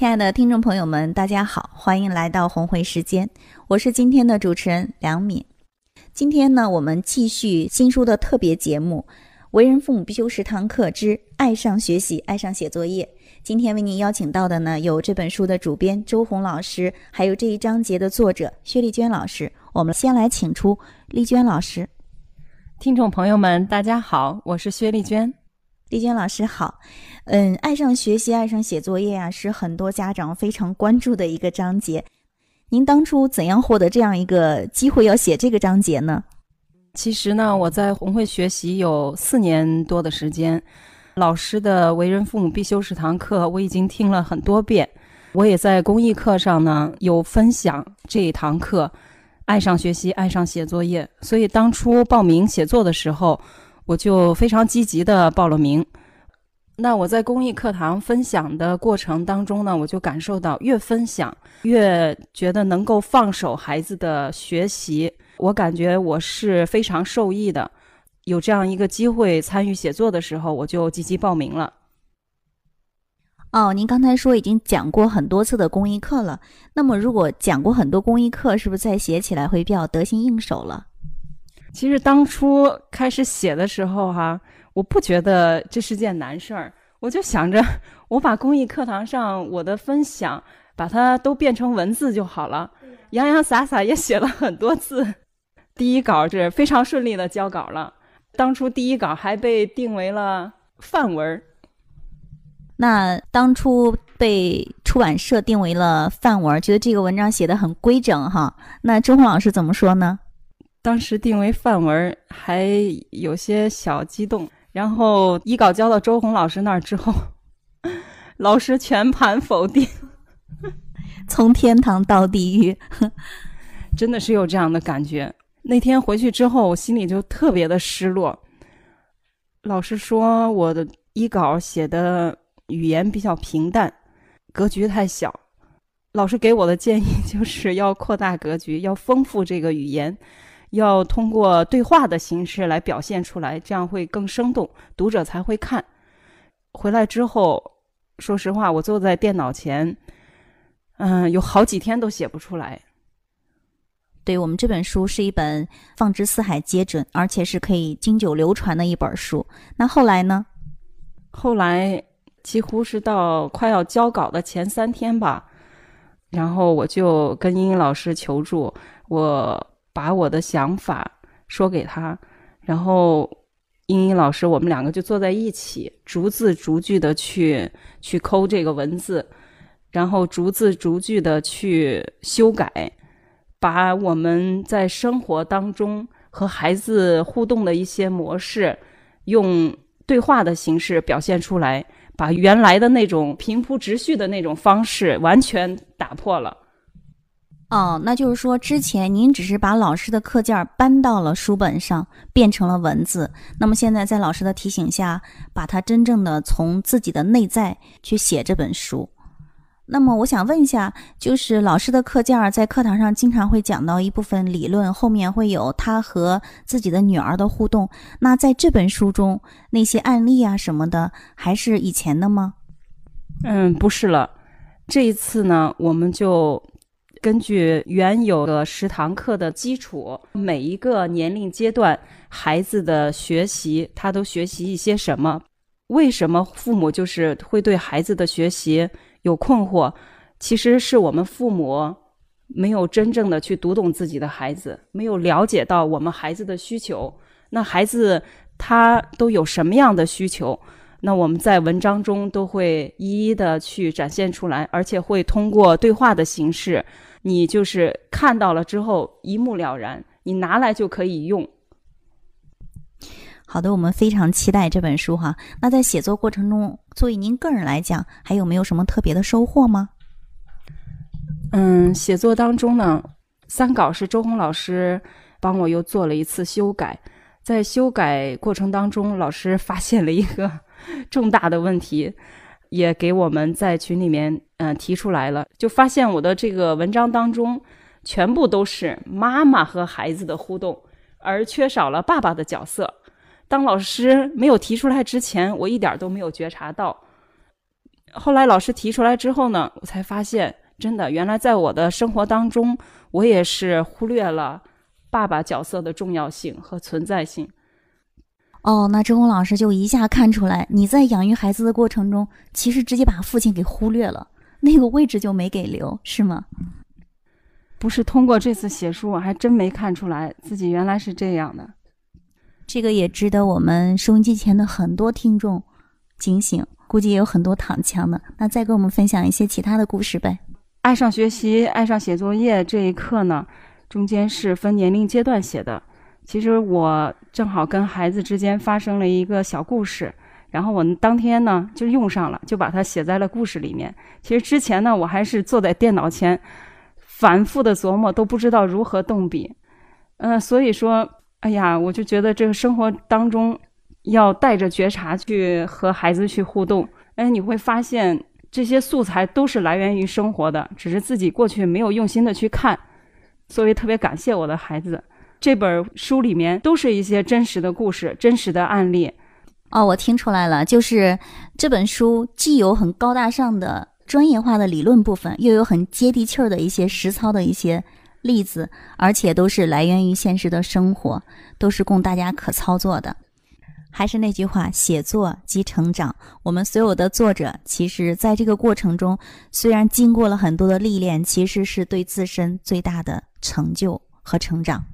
亲爱的听众朋友们，大家好，欢迎来到红会时间，我是今天的主持人梁敏。今天呢，我们继续新书的特别节目《为人父母必修十堂课之爱上学习，爱上写作业》。今天为您邀请到的呢，有这本书的主编周红老师，还有这一章节的作者薛丽娟老师。我们先来请出丽娟老师。听众朋友们，大家好，我是薛丽娟。丽娟老师好，嗯，爱上学习，爱上写作业啊，是很多家长非常关注的一个章节。您当初怎样获得这样一个机会要写这个章节呢？其实呢，我在红会学习有四年多的时间，老师的为人父母必修十堂课我已经听了很多遍，我也在公益课上呢有分享这一堂课。爱上学习，爱上写作业，所以当初报名写作的时候，我就非常积极的报了名。那我在公益课堂分享的过程当中呢，我就感受到越分享越觉得能够放手孩子的学习，我感觉我是非常受益的。有这样一个机会参与写作的时候，我就积极报名了。哦，您刚才说已经讲过很多次的公益课了。那么，如果讲过很多公益课，是不是再写起来会比较得心应手了？其实当初开始写的时候，哈，我不觉得这是件难事儿。我就想着，我把公益课堂上我的分享，把它都变成文字就好了。洋洋洒洒也写了很多字，第一稿是非常顺利的交稿了。当初第一稿还被定为了范文。那当初被出版社定为了范文，觉得这个文章写的很规整哈。那周红老师怎么说呢？当时定为范文，还有些小激动。然后一稿交到周红老师那儿之后，老师全盘否定，从天堂到地狱，真的是有这样的感觉。那天回去之后，我心里就特别的失落。老师说我的一稿写的。语言比较平淡，格局太小。老师给我的建议就是要扩大格局，要丰富这个语言，要通过对话的形式来表现出来，这样会更生动，读者才会看。回来之后，说实话，我坐在电脑前，嗯，有好几天都写不出来。对我们这本书是一本放之四海皆准，而且是可以经久流传的一本书。那后来呢？后来。几乎是到快要交稿的前三天吧，然后我就跟英英老师求助，我把我的想法说给他，然后英英老师我们两个就坐在一起，逐字逐句的去去抠这个文字，然后逐字逐句的去修改，把我们在生活当中和孩子互动的一些模式，用对话的形式表现出来。把原来的那种平铺直叙的那种方式完全打破了。哦，那就是说，之前您只是把老师的课件搬到了书本上，变成了文字。那么现在在老师的提醒下，把它真正的从自己的内在去写这本书。那么我想问一下，就是老师的课件在课堂上经常会讲到一部分理论，后面会有他和自己的女儿的互动。那在这本书中，那些案例啊什么的，还是以前的吗？嗯，不是了。这一次呢，我们就根据原有的十堂课的基础，每一个年龄阶段孩子的学习，他都学习一些什么？为什么父母就是会对孩子的学习？有困惑，其实是我们父母没有真正的去读懂自己的孩子，没有了解到我们孩子的需求。那孩子他都有什么样的需求？那我们在文章中都会一一的去展现出来，而且会通过对话的形式，你就是看到了之后一目了然，你拿来就可以用。好的，我们非常期待这本书哈。那在写作过程中，作为您个人来讲，还有没有什么特别的收获吗？嗯，写作当中呢，三稿是周红老师帮我又做了一次修改，在修改过程当中，老师发现了一个 重大的问题，也给我们在群里面嗯、提出来了，就发现我的这个文章当中全部都是妈妈和孩子的互动，而缺少了爸爸的角色。当老师没有提出来之前，我一点都没有觉察到。后来老师提出来之后呢，我才发现，真的，原来在我的生活当中，我也是忽略了爸爸角色的重要性和存在性。哦，那周红老师就一下看出来，你在养育孩子的过程中，其实直接把父亲给忽略了，那个位置就没给留，是吗？不是通过这次写书，我还真没看出来自己原来是这样的。这个也值得我们收音机前的很多听众警醒，估计也有很多躺枪的。那再给我们分享一些其他的故事呗。爱上学习、爱上写作业这一刻呢，中间是分年龄阶段写的。其实我正好跟孩子之间发生了一个小故事，然后我当天呢就用上了，就把它写在了故事里面。其实之前呢，我还是坐在电脑前反复的琢磨，都不知道如何动笔。嗯、所以说，哎呀，我就觉得这个生活当中要带着觉察去和孩子去互动。哎，你会发现这些素材都是来源于生活的，只是自己过去没有用心的去看。所以特别感谢我的孩子。这本书里面都是一些真实的故事、真实的案例。哦，我听出来了，就是这本书既有很高大上的专业化的理论部分，又有很接地气儿的一些实操的一些例子，而且都是来源于现实的生活，都是供大家可操作的。还是那句话，写作即成长。我们所有的作者，其实在这个过程中，虽然经过了很多的历练，其实是对自身最大的成就和成长。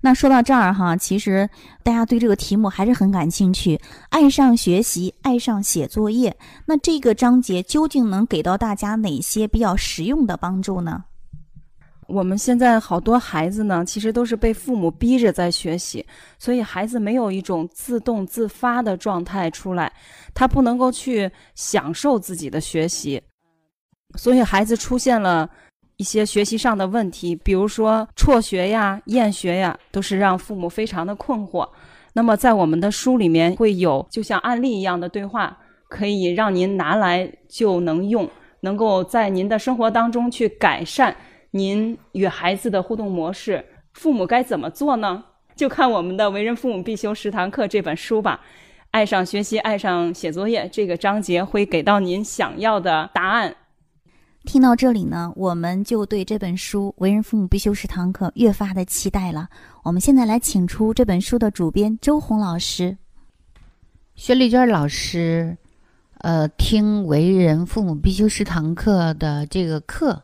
那说到这儿哈，其实大家对这个题目还是很感兴趣，爱上学习，爱上写作业。那这个章节究竟能给到大家哪些比较实用的帮助呢？我们现在好多孩子呢，其实都是被父母逼着在学习，所以孩子没有一种自动自发的状态出来，他不能够去享受自己的学习，所以孩子出现了一些学习上的问题，比如说辍学呀、厌学呀，都是让父母非常的困惑。那么在我们的书里面会有就像案例一样的对话，可以让您拿来就能用，能够在您的生活当中去改善。您与孩子的互动模式，父母该怎么做呢？就看我们的《为人父母必修十堂课》这本书吧。爱上学习，爱上写作业，这个章节会给到您想要的答案。听到这里呢，我们就对这本书《为人父母必修十堂课》越发的期待了。我们现在来请出这本书的主编周红老师。薛丽娟老师，呃，听《为人父母必修十堂课》的这个课。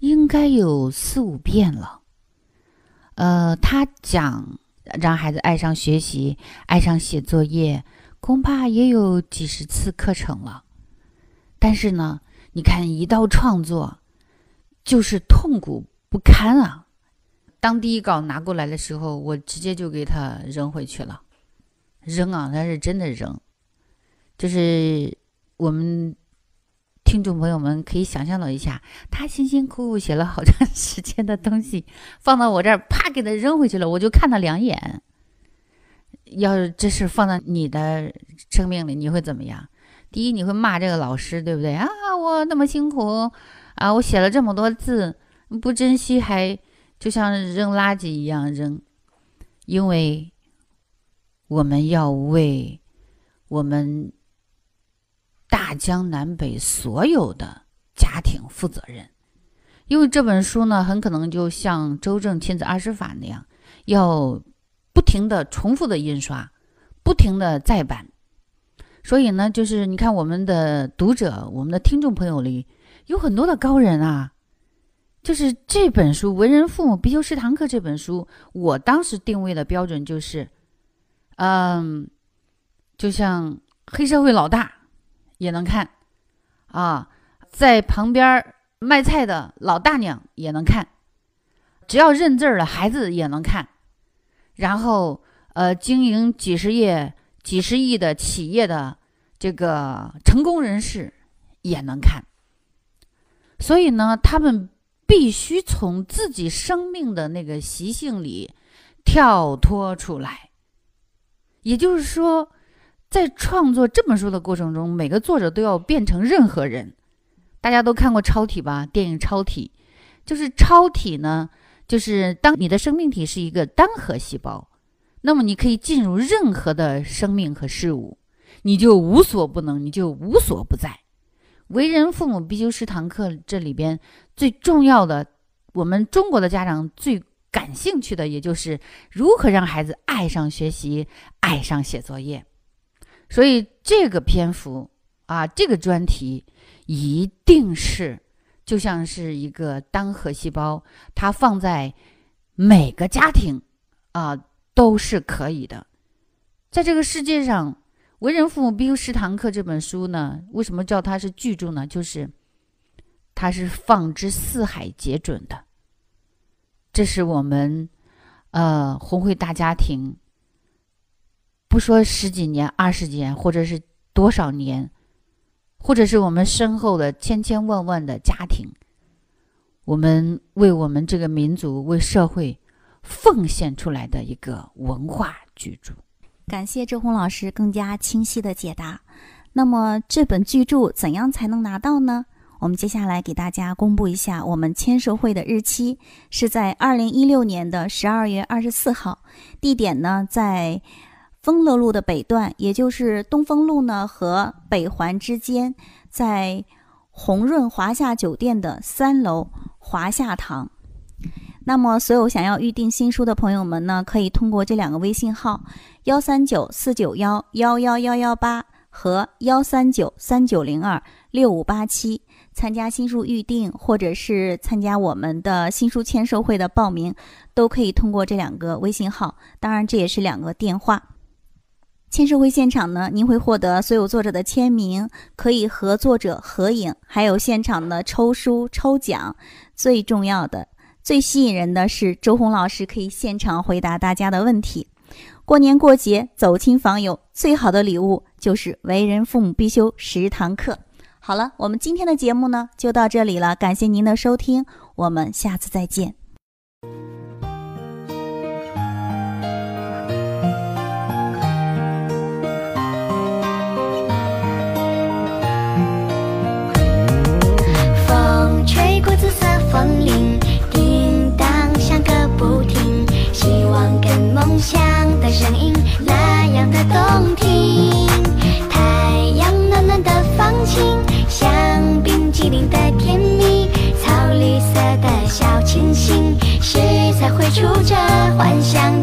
应该有四五遍了，呃，他讲让孩子爱上学习、爱上写作业，恐怕也有几十次课程了。但是呢，你看一到创作，就是痛苦不堪啊！当第一稿拿过来的时候，我直接就给他扔回去了，扔啊，那是真的扔，就是我们。听众朋友们可以想象到一下，他辛辛苦苦写了好长时间的东西，放到我这儿，啪给他扔回去了，我就看他两眼。要是这事放到你的生命里，你会怎么样？第一，你会骂这个老师，对不对啊？我那么辛苦啊，我写了这么多字，不珍惜，还就像扔垃圾一样扔。因为我们要为我们。大江南北所有的家庭负责任，因为这本书呢，很可能就像《周正亲子二十法》那样，要不停的重复的印刷，不停的再版。所以呢，就是你看我们的读者、我们的听众朋友里有很多的高人啊，就是这本书《为人父母必修十堂课》这本书，我当时定位的标准就是，嗯，就像黑社会老大。也能看，啊，在旁边卖菜的老大娘也能看，只要认字儿的孩子也能看，然后呃，经营几十页、几十亿的企业的这个成功人士也能看。所以呢，他们必须从自己生命的那个习性里跳脱出来。也就是说，在创作这本书的过程中，每个作者都要变成任何人。大家都看过《超体》吧？电影《超体》就是超体呢，就是当你的生命体是一个单核细胞，那么你可以进入任何的生命和事物，你就无所不能，你就无所不在。为人父母必修十堂课这里边最重要的，我们中国的家长最感兴趣的，也就是如何让孩子爱上学习，爱上写作业。所以这个篇幅啊，这个专题。一定是，就像是一个单核细胞，它放在每个家庭啊都是可以的。在这个世界上，《为人父母必修十堂课》这本书呢，为什么叫它是巨著呢？就是它是放之四海皆准的。这是我们呃红会大家庭，不说十几年、二十几年，或者是多少年。或者是我们身后的千千万万的家庭，我们为我们这个民族、为社会奉献出来的一个文化巨著。感谢周红老师更加清晰的解答。那么这本巨著怎样才能拿到呢？我们接下来给大家公布一下我们签售会的日期，是在二零一六年的十二月二十四号，地点呢在。丰乐路的北段，也就是东风路呢和北环之间，在鸿润华夏酒店的三楼华夏堂。那么，所有想要预定新书的朋友们呢，可以通过这两个微信号：幺三九四九幺幺幺幺幺八和幺三九三九零二六五八七，参加新书预定，或者是参加我们的新书签售会的报名，都可以通过这两个微信号。当然，这也是两个电话。签售会现场呢，您会获得所有作者的签名，可以和作者合影，还有现场的抽书抽奖。最重要的、最吸引人的是，周红老师可以现场回答大家的问题。过年过节走亲访友，最好的礼物就是为人父母必修十堂课。好了，我们今天的节目呢就到这里了，感谢您的收听，我们下次再见。出着幻想